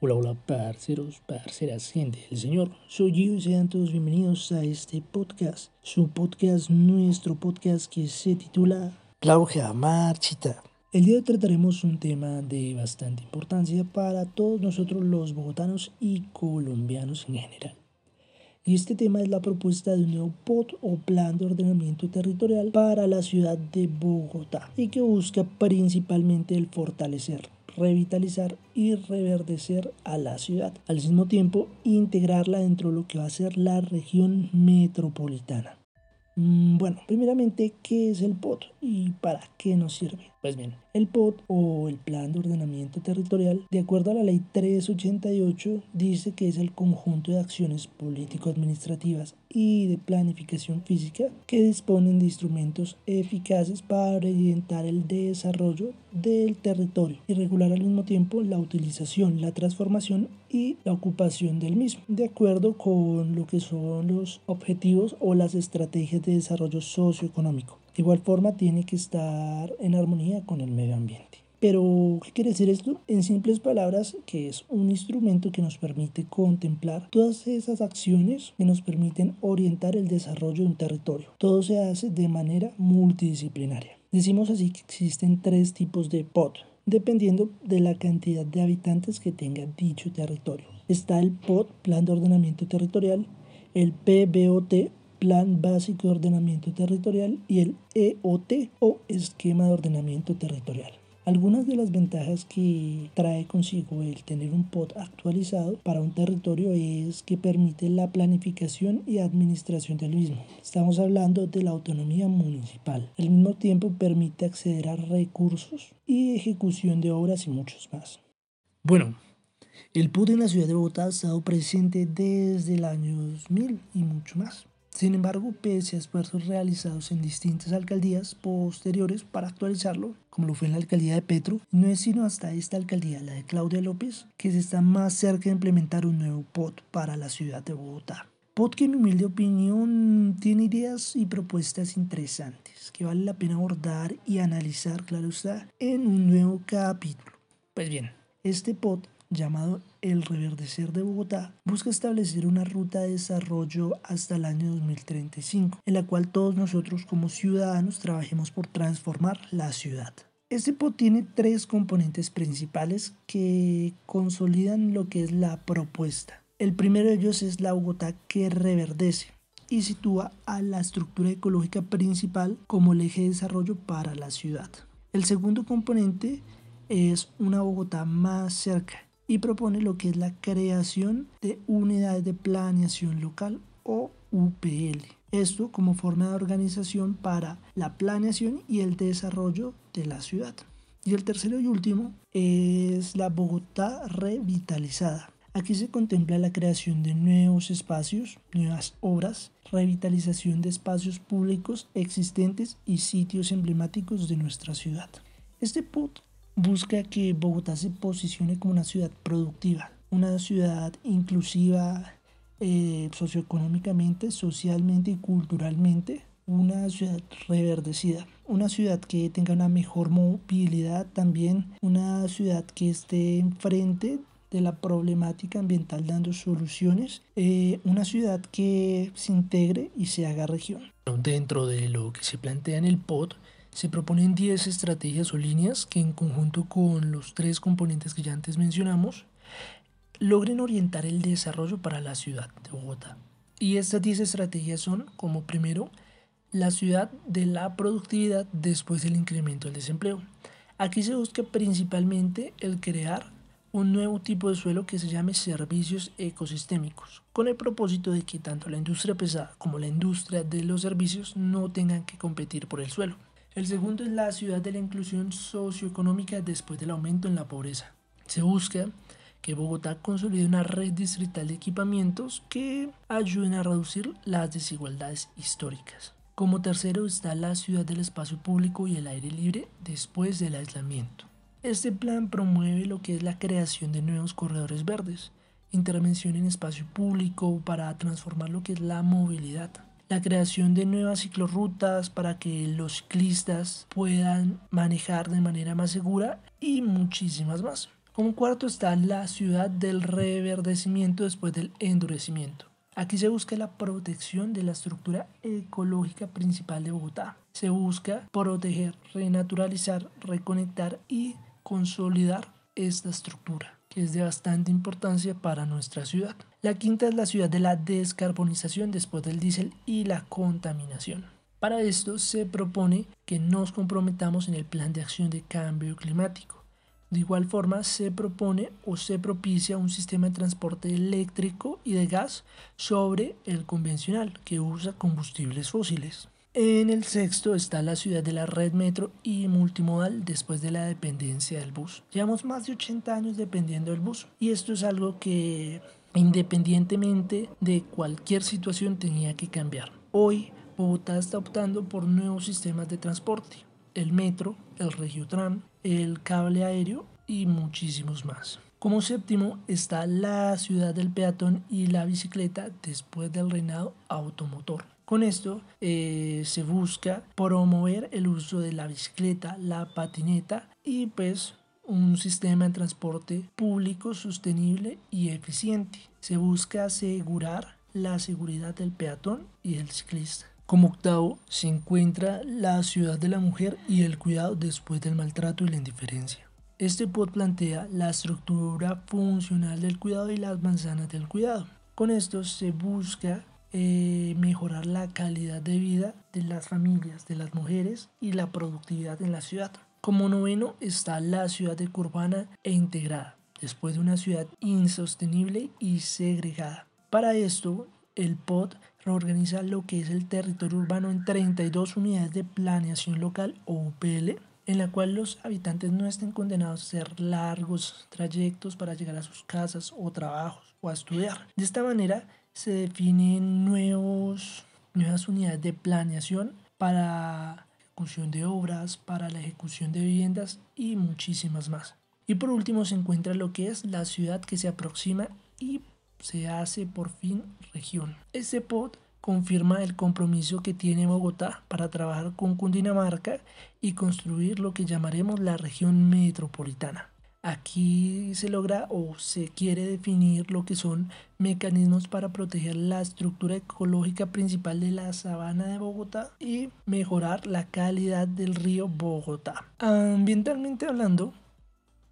Hola, hola, parceros, parceras, gente del Señor. Soy yo y sean todos bienvenidos a este podcast. Su podcast, nuestro podcast que se titula Claudia Marchita. El día de hoy trataremos un tema de bastante importancia para todos nosotros los bogotanos y colombianos en general. Y este tema es la propuesta de un nuevo POT o Plan de Ordenamiento Territorial para la ciudad de Bogotá y que busca principalmente el fortalecer revitalizar y reverdecer a la ciudad. Al mismo tiempo, integrarla dentro de lo que va a ser la región metropolitana. Mm, bueno, primeramente, ¿qué es el POT y para qué nos sirve? Pues bien, el POT o el Plan de Ordenamiento Territorial, de acuerdo a la Ley 388, dice que es el conjunto de acciones político-administrativas y de planificación física que disponen de instrumentos eficaces para orientar el desarrollo del territorio y regular al mismo tiempo la utilización, la transformación y la ocupación del mismo, de acuerdo con lo que son los objetivos o las estrategias de desarrollo socioeconómico. De igual forma, tiene que estar en armonía con el medio ambiente. Pero, ¿qué quiere decir esto? En simples palabras, que es un instrumento que nos permite contemplar todas esas acciones que nos permiten orientar el desarrollo de un territorio. Todo se hace de manera multidisciplinaria. Decimos así que existen tres tipos de POT, dependiendo de la cantidad de habitantes que tenga dicho territorio. Está el POT, Plan de Ordenamiento Territorial, el PBOT Plan Básico de Ordenamiento Territorial y el EOT o Esquema de Ordenamiento Territorial. Algunas de las ventajas que trae consigo el tener un POT actualizado para un territorio es que permite la planificación y administración del mismo. Estamos hablando de la autonomía municipal. Al mismo tiempo permite acceder a recursos y ejecución de obras y muchos más. Bueno, el POT en la ciudad de Bogotá ha estado presente desde el año 2000 y mucho más. Sin embargo, pese a esfuerzos realizados en distintas alcaldías posteriores para actualizarlo, como lo fue en la alcaldía de Petro, no es sino hasta esta alcaldía, la de Claudia López, que se está más cerca de implementar un nuevo POT para la ciudad de Bogotá. POT que en mi humilde opinión tiene ideas y propuestas interesantes que vale la pena abordar y analizar, claro está, en un nuevo capítulo. Pues bien, este POT llamado El Reverdecer de Bogotá, busca establecer una ruta de desarrollo hasta el año 2035, en la cual todos nosotros como ciudadanos trabajemos por transformar la ciudad. Este POT tiene tres componentes principales que consolidan lo que es la propuesta. El primero de ellos es la Bogotá que reverdece y sitúa a la estructura ecológica principal como el eje de desarrollo para la ciudad. El segundo componente es una Bogotá más cerca y propone lo que es la creación de unidades de planeación local o UPL. Esto como forma de organización para la planeación y el desarrollo de la ciudad. Y el tercero y último es la Bogotá revitalizada. Aquí se contempla la creación de nuevos espacios, nuevas obras, revitalización de espacios públicos existentes y sitios emblemáticos de nuestra ciudad. Este PUT busca que Bogotá se posicione como una ciudad productiva, una ciudad inclusiva eh, socioeconómicamente, socialmente y culturalmente, una ciudad reverdecida, una ciudad que tenga una mejor movilidad también, una ciudad que esté enfrente de la problemática ambiental dando soluciones, eh, una ciudad que se integre y se haga región. Dentro de lo que se plantea en el POT, se proponen 10 estrategias o líneas que en conjunto con los tres componentes que ya antes mencionamos, logren orientar el desarrollo para la ciudad de Bogotá. Y estas 10 estrategias son, como primero, la ciudad de la productividad después del incremento del desempleo. Aquí se busca principalmente el crear un nuevo tipo de suelo que se llame servicios ecosistémicos, con el propósito de que tanto la industria pesada como la industria de los servicios no tengan que competir por el suelo. El segundo es la ciudad de la inclusión socioeconómica después del aumento en la pobreza. Se busca que Bogotá consolide una red distrital de equipamientos que ayuden a reducir las desigualdades históricas. Como tercero está la ciudad del espacio público y el aire libre después del aislamiento. Este plan promueve lo que es la creación de nuevos corredores verdes, intervención en espacio público para transformar lo que es la movilidad, la creación de nuevas ciclorrutas para que los ciclistas puedan manejar de manera más segura y muchísimas más. Como cuarto está la ciudad del reverdecimiento después del endurecimiento. Aquí se busca la protección de la estructura ecológica principal de Bogotá. Se busca proteger, renaturalizar, reconectar y consolidar esta estructura, que es de bastante importancia para nuestra ciudad. La quinta es la ciudad de la descarbonización después del diésel y la contaminación. Para esto se propone que nos comprometamos en el plan de acción de cambio climático de igual forma, se propone o se propicia un sistema de transporte eléctrico y de gas sobre el convencional, que usa combustibles fósiles. En el sexto está la ciudad de la red metro y multimodal después de la dependencia del bus. Llevamos más de 80 años dependiendo del bus y esto es algo que independientemente de cualquier situación tenía que cambiar. Hoy Bogotá está optando por nuevos sistemas de transporte el metro, el regiotram, el cable aéreo y muchísimos más. Como séptimo está la ciudad del peatón y la bicicleta después del reinado automotor. Con esto eh, se busca promover el uso de la bicicleta, la patineta y pues un sistema de transporte público sostenible y eficiente. Se busca asegurar la seguridad del peatón y del ciclista. Como octavo se encuentra la ciudad de la mujer y el cuidado después del maltrato y la indiferencia. Este pod plantea la estructura funcional del cuidado y las manzanas del cuidado. Con esto se busca eh, mejorar la calidad de vida de las familias, de las mujeres y la productividad en la ciudad. Como noveno está la ciudad urbana e integrada, después de una ciudad insostenible y segregada. Para esto, el POD reorganiza lo que es el territorio urbano en 32 unidades de planeación local o UPL, en la cual los habitantes no estén condenados a hacer largos trayectos para llegar a sus casas o trabajos o a estudiar. De esta manera se definen nuevos, nuevas unidades de planeación para ejecución de obras, para la ejecución de viviendas y muchísimas más. Y por último se encuentra lo que es la ciudad que se aproxima y se hace por fin región. Este POT confirma el compromiso que tiene Bogotá para trabajar con Cundinamarca y construir lo que llamaremos la región metropolitana. Aquí se logra o se quiere definir lo que son mecanismos para proteger la estructura ecológica principal de la sabana de Bogotá y mejorar la calidad del río Bogotá. Ambientalmente hablando,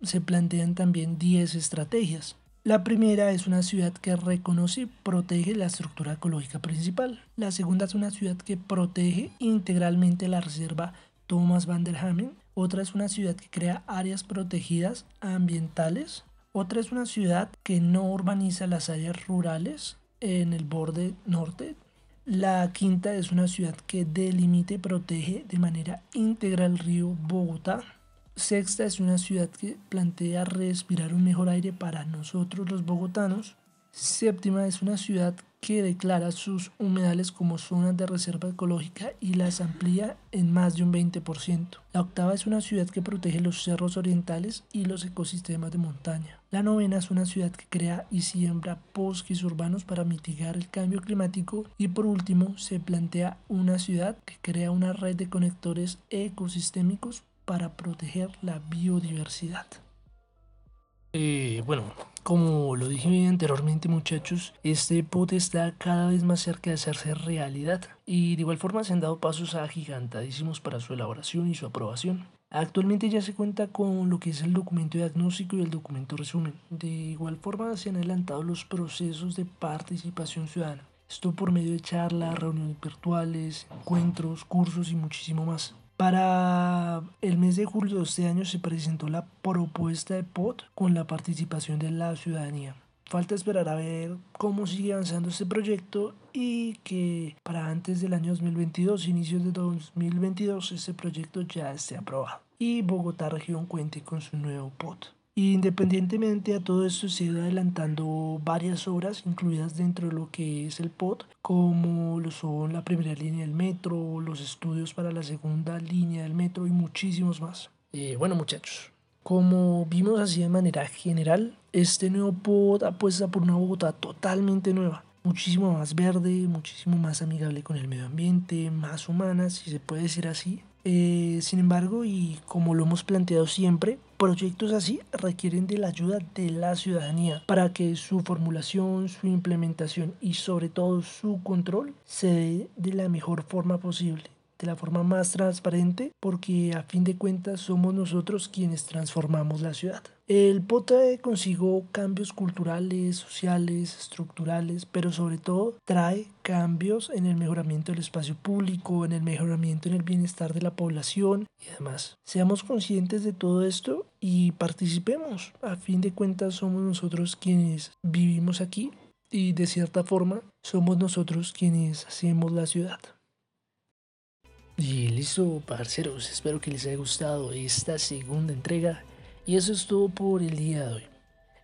se plantean también 10 estrategias la primera es una ciudad que reconoce y protege la estructura ecológica principal. La segunda es una ciudad que protege integralmente la reserva Thomas van der Hamen. Otra es una ciudad que crea áreas protegidas ambientales. Otra es una ciudad que no urbaniza las áreas rurales en el borde norte. La quinta es una ciudad que delimita y protege de manera íntegra el río Bogotá. Sexta es una ciudad que plantea respirar un mejor aire para nosotros los bogotanos. Séptima es una ciudad que declara sus humedales como zonas de reserva ecológica y las amplía en más de un 20%. La octava es una ciudad que protege los cerros orientales y los ecosistemas de montaña. La novena es una ciudad que crea y siembra bosques urbanos para mitigar el cambio climático. Y por último, se plantea una ciudad que crea una red de conectores ecosistémicos para proteger la biodiversidad. Eh, bueno, como lo dije anteriormente muchachos, este pot está cada vez más cerca de hacerse realidad y de igual forma se han dado pasos agigantadísimos para su elaboración y su aprobación. Actualmente ya se cuenta con lo que es el documento diagnóstico y el documento resumen. De igual forma se han adelantado los procesos de participación ciudadana. Esto por medio de charlas, reuniones virtuales, encuentros, cursos y muchísimo más. Para el mes de julio de este año se presentó la propuesta de POT con la participación de la ciudadanía. Falta esperar a ver cómo sigue avanzando este proyecto y que para antes del año 2022, inicios de 2022, este proyecto ya esté aprobado y Bogotá región cuente con su nuevo POT. Independientemente a todo esto, se ido adelantando varias obras incluidas dentro de lo que es el POT, como lo son la primera línea del metro, los estudios para la segunda línea del metro y muchísimos más. Eh, bueno muchachos, como vimos así de manera general, este nuevo POT apuesta por una Bogotá totalmente nueva, muchísimo más verde, muchísimo más amigable con el medio ambiente, más humana, si se puede decir así. Eh, sin embargo, y como lo hemos planteado siempre, Proyectos así requieren de la ayuda de la ciudadanía para que su formulación, su implementación y sobre todo su control se dé de la mejor forma posible de la forma más transparente porque a fin de cuentas somos nosotros quienes transformamos la ciudad. El POTAE consigo cambios culturales, sociales, estructurales, pero sobre todo trae cambios en el mejoramiento del espacio público, en el mejoramiento en el bienestar de la población y además seamos conscientes de todo esto y participemos. A fin de cuentas somos nosotros quienes vivimos aquí y de cierta forma somos nosotros quienes hacemos la ciudad. Y listo, parceros, espero que les haya gustado esta segunda entrega. Y eso es todo por el día de hoy.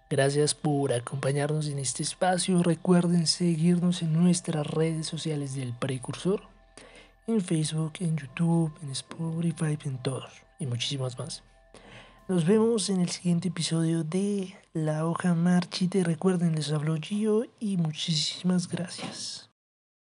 Gracias por acompañarnos en este espacio. Recuerden seguirnos en nuestras redes sociales del precursor. En Facebook, en YouTube, en Spotify, en todos. Y muchísimas más. Nos vemos en el siguiente episodio de La Hoja Marchite. Recuerden, les habló Gio y muchísimas gracias.